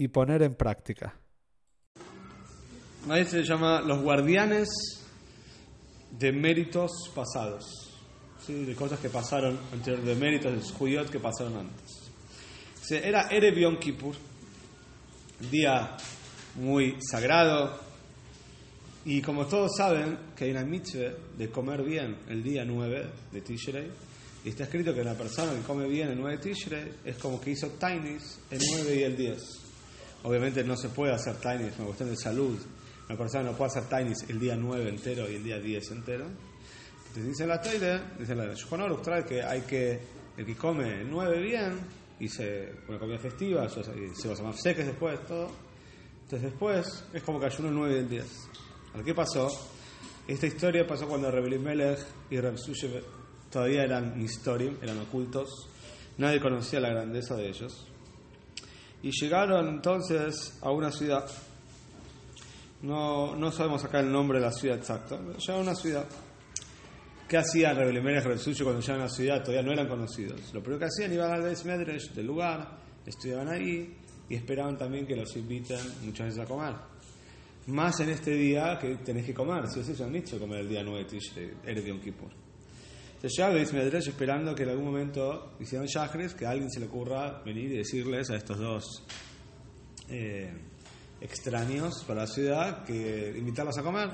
y poner en práctica. Ahí se llama Los Guardianes de Méritos Pasados. ¿sí? De cosas que pasaron anterior, de méritos de judíos que pasaron antes. Era Erev Yom Kippur, día muy sagrado. Y como todos saben, que hay una mitzvah de comer bien el día 9 de Tishrei. Y está escrito que la persona que come bien el 9 de Tishrei es como que hizo Tainis el 9 y el 10. Obviamente no se puede hacer Tainis, es una cuestión de salud. Una persona no puede hacer Tainis el día 9 entero y el día 10 entero. Entonces dice la Teire, dice la Shulchan trae que hay que, el que come el 9 bien, y se, una comida festiva, y se va a llamar seques después, todo. Entonces después es como que ayuno el 9 y el 10. ¿Ahora qué pasó? Esta historia pasó cuando Rebel Melech y Reb Sushev todavía eran mistorim, eran ocultos. Nadie conocía la grandeza de ellos. Y llegaron entonces a una ciudad. No, no sabemos acá el nombre de la ciudad exacta, pero llegaron a una ciudad. ¿Qué hacían Rebel Melech y Reb Sushev cuando llegaban a la ciudad? Todavía no eran conocidos. Lo primero que hacían, iban al Beis Medrash del lugar, estudiaban ahí y esperaban también que los inviten muchas veces a comer. Más en este día que tenés que comer, si os han dicho comer el día 9 de Tishrei, Yom Kippur. Entonces ya veis Medrash esperando que en algún momento hicieran Shachris, que a alguien se le ocurra venir y decirles a estos dos eh, extraños para la ciudad que invitarlos a comer.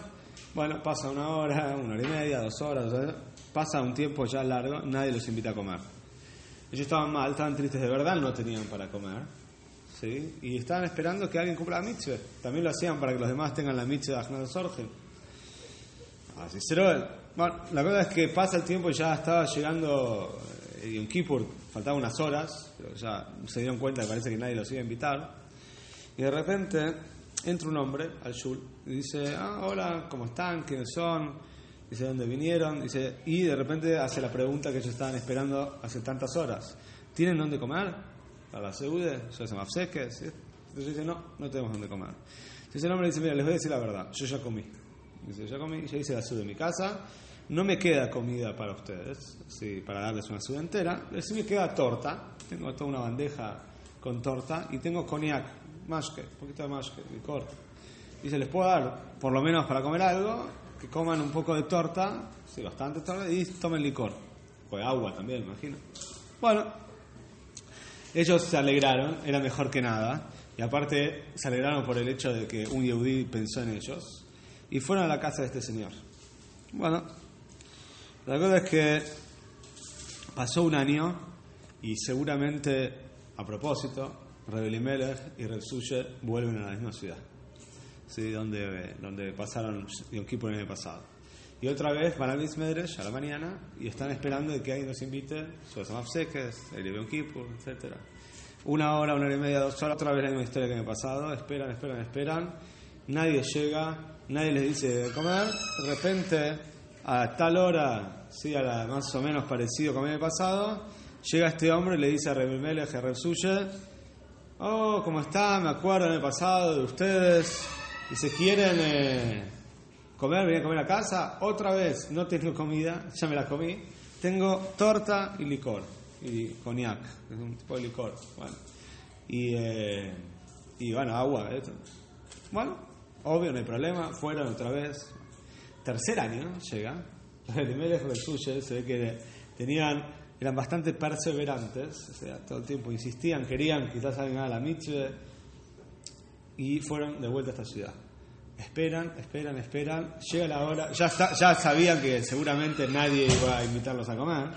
Bueno, pasa una hora, una hora y media, dos horas, pasa un tiempo ya largo, nadie los invita a comer. Ellos estaban mal, estaban tristes de verdad, no tenían para comer. ¿sí? Y estaban esperando que alguien cumpla la mitzvah. También lo hacían para que los demás tengan la mitzvah de Achnad Sorge. Así será. Bueno, la verdad es que pasa el tiempo y ya estaba llegando eh, Yom Kippur, faltaban unas horas, pero ya se dieron cuenta que parece que nadie los iba a invitar. Y de repente entra un hombre al shul y dice, ah, hola, ¿cómo están? ¿Quiénes son? Dice, ¿de dónde vinieron? Dice, y de repente hace la pregunta que ellos estaban esperando hace tantas horas. ¿Tienen dónde comer? A la seude, ya se mafseques. Entonces dice, no, no tenemos dónde comer. Entonces el hombre dice, mira, les voy a decir la verdad, yo ya comí. Dice, ya comí, ya hice la de mi casa, no me queda comida para ustedes, sí, para darles una sud entera, pero sí me queda torta, tengo toda una bandeja con torta y tengo cognac, mashke, un poquito de mashke, licor. Dice, les puedo dar, por lo menos para comer algo, que coman un poco de torta, sí, bastante torta, y tomen licor. Pues agua también, imagino. Bueno, ellos se alegraron, era mejor que nada, y aparte se alegraron por el hecho de que un Yehudi pensó en ellos, y fueron a la casa de este señor. Bueno, la cosa es que pasó un año, y seguramente, a propósito, Rebel Melech y Reb Suye vuelven a la misma ciudad, ¿sí? donde, donde pasaron Yom Kippur el año pasado. Y otra vez van al Medrash a la mañana y están esperando de que alguien los invite, Suazamav Seques, el Yom Kippur, etc. Una hora, una hora y media, dos horas, otra vez la misma historia que el pasado, esperan, esperan, esperan, nadie llega, nadie les dice de comer, de repente a tal hora, sí, a la más o menos parecido como el pasado, llega este hombre y le dice a Rebel Melech, a Suye, oh, ¿cómo está? Me acuerdo el pasado de ustedes, y se quieren... Eh, comer, venir a comer a casa, otra vez no tengo comida, ya me la comí, tengo torta y licor, y cognac, es un tipo de licor, bueno, y, eh, y bueno, agua, esto. bueno, obvio, no hay problema, fueron otra vez, tercer año llega, el primer del suyo, se ve que tenían, eran bastante perseverantes, o sea, todo el tiempo insistían, querían quizás alguien haga la mitzvah, y fueron de vuelta a esta ciudad. Esperan, esperan, esperan. Llega la hora. Ya, sabían que seguramente nadie iba a invitarlos a comer.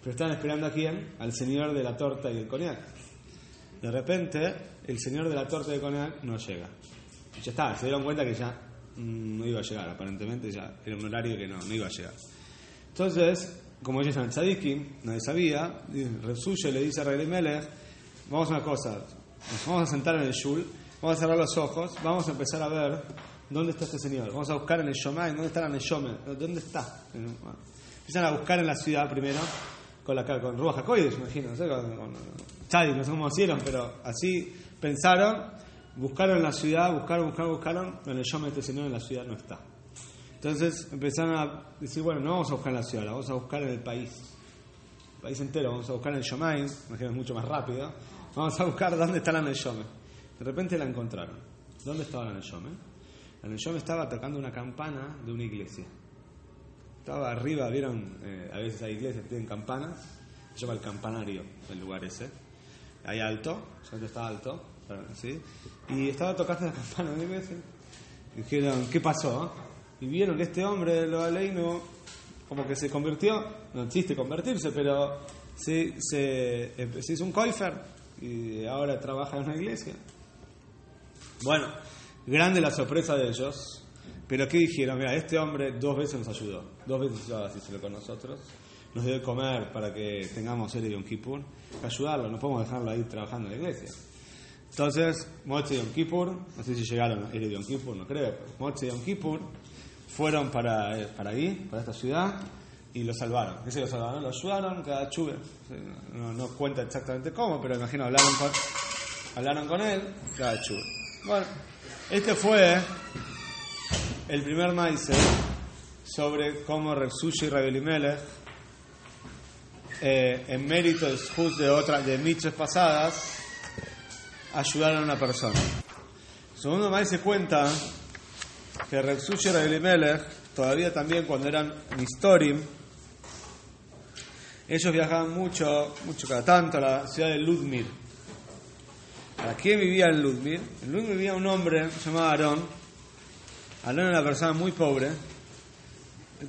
Pero están esperando a quién? Al señor de la torta y el cognac. De repente, el señor de la torta y el cognac no llega. Ya está, se dieron cuenta que ya mm, no iba a llegar. Aparentemente ya era un horario que no, no iba a llegar. Entonces, como ellos eran tzadikim, nadie sabía, Repsuye le dice a Melech, vamos a una cosa, nos vamos a sentar en el shul vamos a cerrar los ojos, vamos a empezar a ver dónde está este señor. Vamos a buscar en el Shomai, dónde está el Shomai, dónde está. Empiezan a buscar en la ciudad primero, con la con Ruach HaKodesh, imagino, no sé, con, con Chadi, no sé cómo hicieron, pero así pensaron, buscaron la ciudad, buscaron, buscaron, buscaron, el Shomai este señor en la ciudad no está. Entonces empezaron a decir, bueno, no vamos a buscar en la ciudad, vamos a buscar en el país. El país entero, vamos a buscar en el Shomai, imagino es mucho más rápido. Vamos a buscar dónde está la Neshome. De repente la encontraron. ¿Dónde estaba la Neshome? La Neshome estaba tocando una campana de una iglesia. Estaba arriba, vieron, eh, a veces hay iglesias que tienen campanas, se llama el campanario, el lugar ese. Ahí alto, solamente está alto, ¿sí? Y estaba tocando la campana de. Y dijeron, ¿qué pasó? Y vieron que este hombre, lo no como que se convirtió, no existe convertirse, pero se, se, se hizo un koifer, y ahora trabaja en una iglesia. Bueno, grande la sorpresa de ellos, pero ¿qué dijeron? Mira, este hombre dos veces nos ayudó, dos veces así con nosotros, nos debe comer para que tengamos el Yom Kippur, ayudarlo, no podemos dejarlo ahí trabajando en la iglesia. Entonces, Moche y Yom Kippur, no sé si llegaron a de Yom Kippur, no creo, Moche y Yom Kippur fueron para, para ahí, para esta ciudad, y lo salvaron. ¿Qué se lo salvaron? Lo ayudaron cada chuve. No, no, cuenta exactamente cómo, pero imagino hablaron con, hablaron con él cada chuve. Bueno, este fue el primer maíz sobre cómo Repsushi y Rebelimelech, eh, en méritos de otras de mitzvahs pasadas, ayudaron a una persona. segundo maíz se cuenta que Repsushi y Rebelimelech, todavía también cuando eran Nistorim, ellos viajaban mucho, mucho cada tanto a la ciudad de Ludmir. ¿Para quién vivía en Ludmir? En Ludmir vivía un hombre llamado Aarón. Aarón era una persona muy pobre.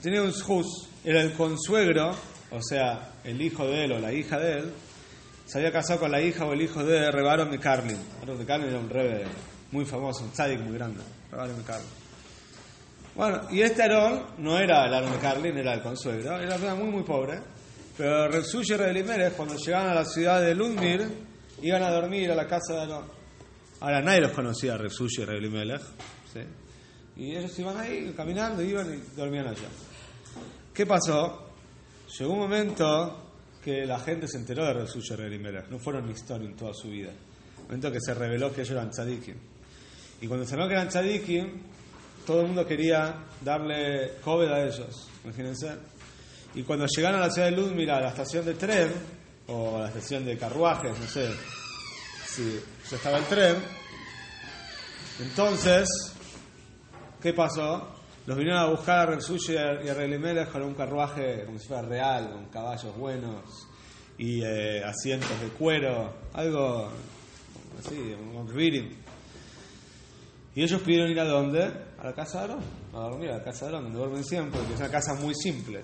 Tenía un shus, era el consuegro, o sea, el hijo de él o la hija de él. Se había casado con la hija o el hijo de Carlin. Rebaron de Carlin era un rebe muy famoso, un tzadik muy grande. Rebaron de Carlin. Bueno, y este Aarón no era el Aarón de Carlin, era el consuegro. Era una muy, muy pobre. Pero Repsush y Rebelimelech, cuando llegaban a la ciudad de Ludmir, iban a dormir a la casa de Aarón. Ahora nadie los conocía, Repsush y Rebelimelech. ¿sí? Y ellos iban ahí caminando, iban y dormían allá. ¿Qué pasó? Llegó un momento que la gente se enteró de y Rebelimelech. No fueron historia en toda su vida. Un momento que se reveló que ellos eran tzadikim. Y cuando se reveló que eran tzadikim, todo el mundo quería darle COVID a ellos. Imagínense. Y cuando llegaron a la ciudad de Ludmila, a la estación de tren, o a la estación de carruajes, no sé si ya estaba el tren, entonces, ¿qué pasó? Los vinieron a buscar a Rensuyo y a Relimeles con un carruaje como si fuera real, con caballos buenos y eh, asientos de cuero, algo así, un reading. Y ellos pidieron ir a dónde? A la casa de Aarón, a dormir a la casa de Aarón, donde duermen siempre, porque es una casa muy simple.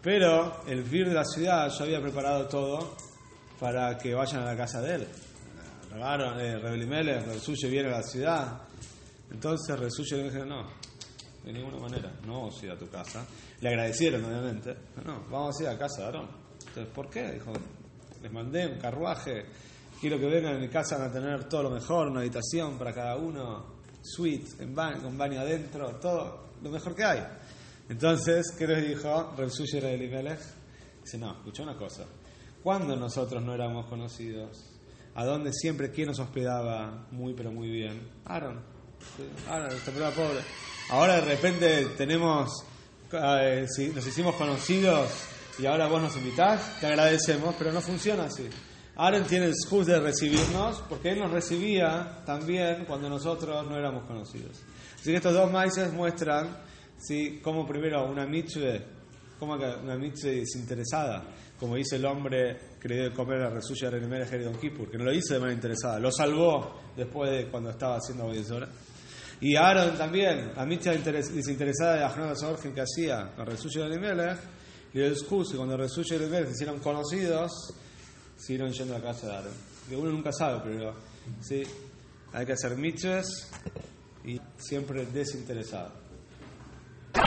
Pero el vir de la ciudad ya había preparado todo para que vayan a la casa de él. Regaron, eh, Rebelimele, Resuye viene a la ciudad. Entonces Resuye le dijo, no, de ninguna manera, no vamos a ir a tu casa. Le agradecieron, obviamente. No, vamos a ir a casa de Aarón. Entonces, ¿por qué? Dijo, les mandé un carruaje, quiero que vengan a mi casa, van a tener todo lo mejor, una habitación para cada uno, suite, en con baño adentro, todo lo mejor que hay. Entonces, ¿qué les dijo Repsushi de? Dice, no, escucha una cosa. ¿Cuándo nosotros no éramos conocidos? ¿A dónde siempre quién nos hospedaba muy, pero muy bien? Aaron. Esta prueba pobre. Ahora de repente tenemos, eh, nos hicimos conocidos y ahora vos nos invitás, te agradecemos, pero no funciona así. Aaron tiene el excuse de recibirnos porque él nos recibía también cuando nosotros no éramos conocidos. Así que estos dos maíces muestran ¿sí? como primero una mitzvah, como una mitzvah desinteresada, como dice el hombre que le debe comer a Resuya Renemere Don Kippur, que no lo hizo de manera interesada, lo salvó después de cuando estaba haciendo obediencia. Y Aaron también, la mitzvah desinteresada de Ahnod Sorgen que hacía con Resuya Renemere, y el excuso, cuando Resuya Renemere se hicieron conocidos, siguieron yendo a la casa de Aaron. Que uno nunca sabe, pero sí, hay que hacer mitzvahs y siempre desinteresado.